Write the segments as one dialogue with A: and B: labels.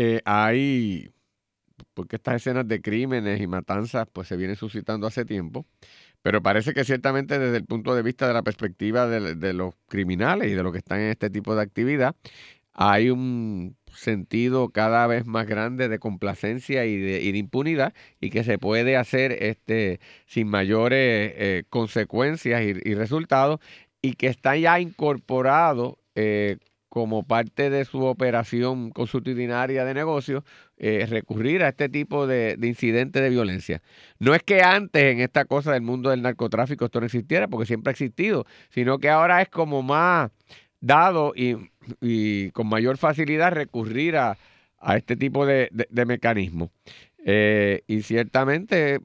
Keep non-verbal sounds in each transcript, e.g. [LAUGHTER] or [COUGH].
A: eh, hay, porque estas escenas de crímenes y matanzas pues se vienen suscitando hace tiempo, pero parece que ciertamente desde el punto de vista de la perspectiva de, los criminales y de los que están en este tipo de actividad, hay un sentido cada vez más grande de complacencia y de, impunidad y que se puede hacer este sin mayores eh, consecuencias y, resultados y que está ya incorporado eh, como parte de su operación consultinaria de negocio, eh, recurrir a este tipo de, de, incidentes de violencia. No es que antes en esta cosa del mundo del narcotráfico esto no existiera, porque siempre ha existido, sino que ahora es como más dado y, con mayor facilidad recurrir a, este tipo de, de, mecanismos. Eh, y ciertamente,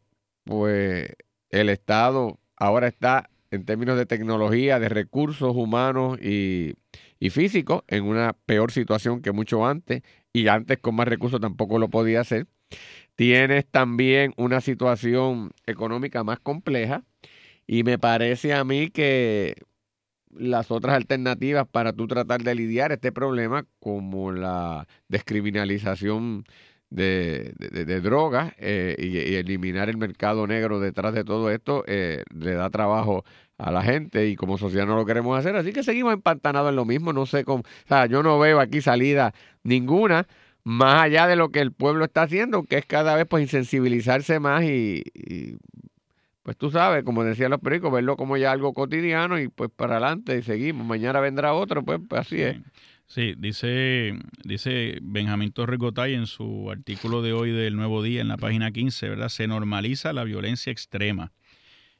A: pues el Estado ahora está en términos de tecnología, de recursos humanos y, y físicos, en una peor situación que mucho antes, y antes con más recursos tampoco lo podía hacer. Tienes también una situación económica más compleja, y me parece a mí que las otras alternativas para tú tratar de lidiar este problema, como la descriminalización de, de, drogas eh, y, eliminar el mercado negro detrás de todo esto, eh, le da trabajo a la gente y como sociedad no lo queremos hacer. Así que seguimos empantanados en lo mismo. No sé cómo, o sea, yo no veo aquí salida ninguna más allá de lo que el pueblo está haciendo, que es cada vez pues insensibilizarse más y, pues tú sabes, como decían los pericos, verlo como ya algo cotidiano y pues para adelante y seguimos. Mañana vendrá otro, pues, pues así es.
B: Sí, dice, dice Benjamín Torres Gotay en su artículo de hoy del Nuevo Día en la página 15, ¿verdad? Se normaliza la violencia extrema.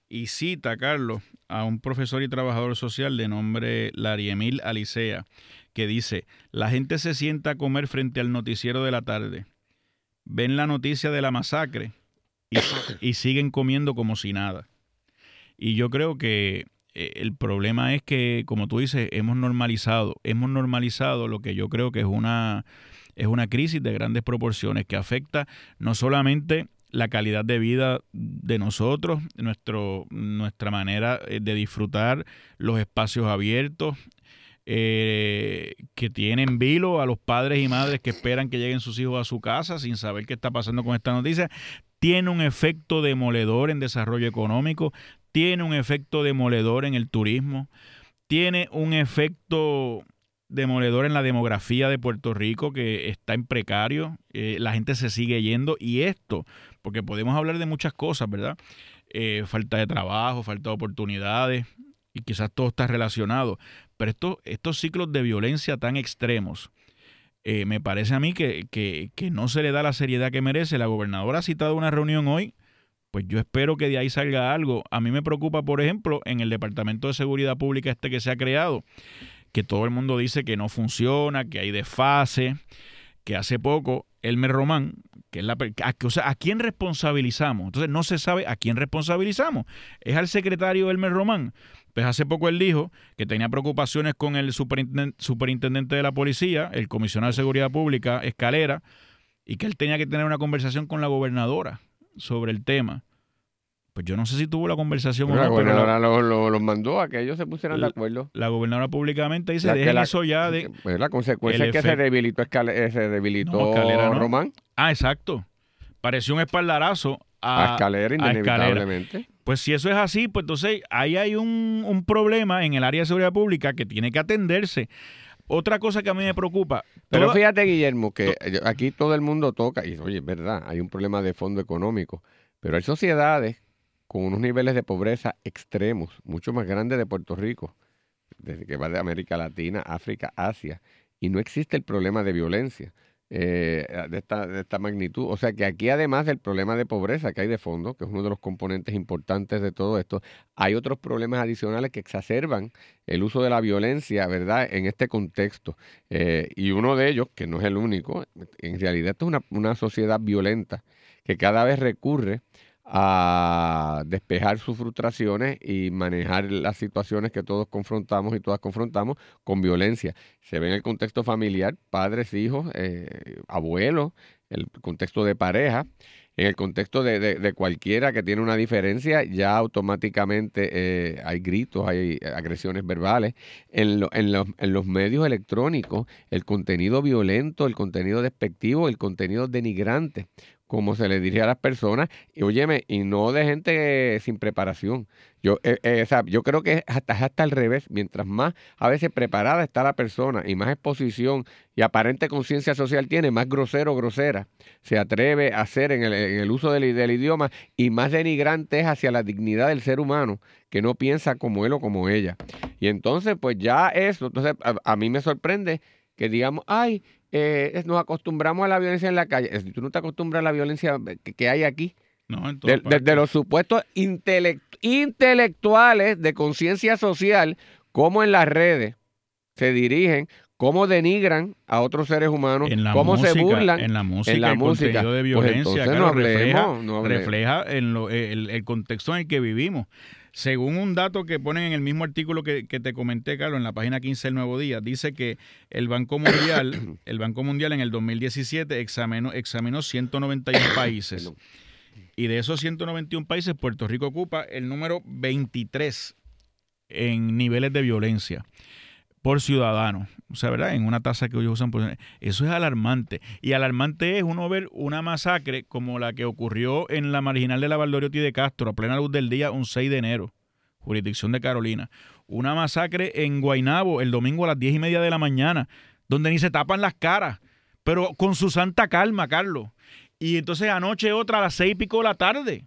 B: Y cita, Carlos, a un profesor y trabajador social de nombre Lariemil Alicea, que dice, la gente se sienta a comer frente al noticiero de la tarde, ven la noticia de la masacre y, siguen comiendo como si nada. Y yo creo que el problema es que, como tú dices, hemos normalizado, hemos normalizado lo que yo creo que es una, es una crisis de grandes proporciones que afecta no solamente la calidad de vida de nosotros, nuestro, nuestra manera eh, de disfrutar los espacios abiertos, eh, que tienen vilo a los padres y madres que esperan que lleguen sus hijos a su casa sin saber qué está pasando con esta noticia, tiene un efecto demoledor en desarrollo económico, tiene un efecto demoledor en el turismo, tiene un efecto demoledor en la demografía de Puerto Rico que está en precario, eh, la gente se sigue yendo y esto, porque podemos hablar de muchas cosas, ¿verdad? Eh, falta de trabajo, falta de oportunidades y quizás todo está relacionado, pero esto, estos ciclos de violencia tan extremos, eh, me parece a mí que, que, que no se le da la seriedad que merece. La gobernadora ha citado una reunión hoy pues yo espero que de ahí salga algo. A mí me preocupa, por ejemplo, en el Departamento de Seguridad Pública este que se ha creado, que todo el mundo dice que no funciona, que hay desfase, que hace poco Elmer Román, que es la o sea, ¿a quién responsabilizamos? Entonces no se sabe a quién responsabilizamos. Es al secretario Elmer Román. Pues hace poco él dijo que tenía preocupaciones con el superintendente de la policía, el comisionado de seguridad pública, Escalera, y que él tenía que tener una conversación con la gobernadora sobre el tema. Pues yo no sé si tuvo la conversación
A: o no. La gobernadora los mandó a que ellos se pusieran de acuerdo.
B: La gobernadora públicamente dice, dejen eso ya de...
A: Pues la consecuencia es que se debilitó, eh, se debilitó Román.
B: Ah, exacto. Pareció un espaldarazo a,
A: escalera, inevitablemente.
B: Pues si eso es así, pues entonces ahí hay un, un problema en el área de seguridad pública que tiene que atenderse. Otra cosa que a mí me preocupa.
A: Pero fíjate, Guillermo, que aquí todo el mundo toca, y oye, es verdad, hay un problema de fondo económico, pero hay sociedades con unos niveles de pobreza extremos, mucho más grandes de Puerto Rico, desde que va de América Latina, África, Asia, y no existe el problema de violencia. Eh, de, esta, de esta magnitud. O sea que aquí, además del problema de pobreza que hay de fondo, que es uno de los componentes importantes de todo esto, hay otros problemas adicionales que exacerban el uso de la violencia, ¿verdad?, en este contexto. Eh, y uno de ellos, que no es el único, en realidad esto es una, una sociedad violenta que cada vez recurre a despejar sus frustraciones y manejar las situaciones que todos confrontamos y todas confrontamos con violencia. Se ve en el contexto familiar, padres, hijos, eh, abuelos, el contexto de pareja en el contexto de, de, cualquiera que tiene una diferencia, ya automáticamente eh, hay gritos, hay agresiones verbales. En, en, en los medios electrónicos, el contenido violento, el contenido despectivo, el contenido denigrante como se le dirige a las personas, y óyeme, y no de gente sin preparación. Yo, eh, eh, yo creo que hasta, hasta al revés, mientras más a veces preparada está la persona y más exposición y aparente conciencia social tiene, más grosero o grosera se atreve a hacer en el, uso del, idioma y más denigrante es hacia la dignidad del ser humano que no piensa como él o como ella. Y entonces, pues ya eso, entonces a mí me sorprende que digamos, ay, eh, nos acostumbramos a la violencia en la calle. Tú no te acostumbras a la violencia que, hay aquí. No, Desde los supuestos intelectuales de conciencia social, como en las redes se dirigen, cómo denigran a otros seres humanos, cómo se burlan
B: en la música, en la música. de pues violencia, refleja, en el, contexto en el que vivimos. Según un dato que ponen en el mismo artículo que, te comenté, Carlos, en la página 15 del Nuevo Día, dice que el Banco Mundial, [COUGHS] el Banco Mundial en el 2017 examinó, examinó 191 [COUGHS] países. Y de esos 191 países, Puerto Rico ocupa el número 23 en niveles de violencia por ciudadano. O sea, ¿verdad? En una tasa que ellos usan. Por... Eso es alarmante. Y alarmante es uno ver una masacre como la que ocurrió en la marginal de la Valdoriotti de Castro, a plena luz del día, un 6 de enero, jurisdicción de Carolina. Una masacre en Guainabo el domingo a las 10 y media de la mañana, donde ni se tapan las caras, pero con su santa calma, Carlos. Y entonces anoche otra a las seis y pico de la tarde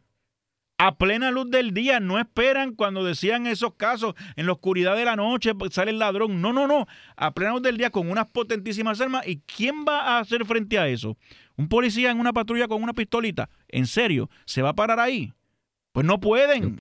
B: a plena luz del día. No esperan cuando decían esos casos en la oscuridad de la noche pues, sale el ladrón. No, no, no. A plena luz del día con unas potentísimas armas. ¿Y quién va a hacer frente a eso? ¿Un policía en una patrulla con una pistolita? ¿En serio? ¿Se va a parar ahí? Pues no pueden.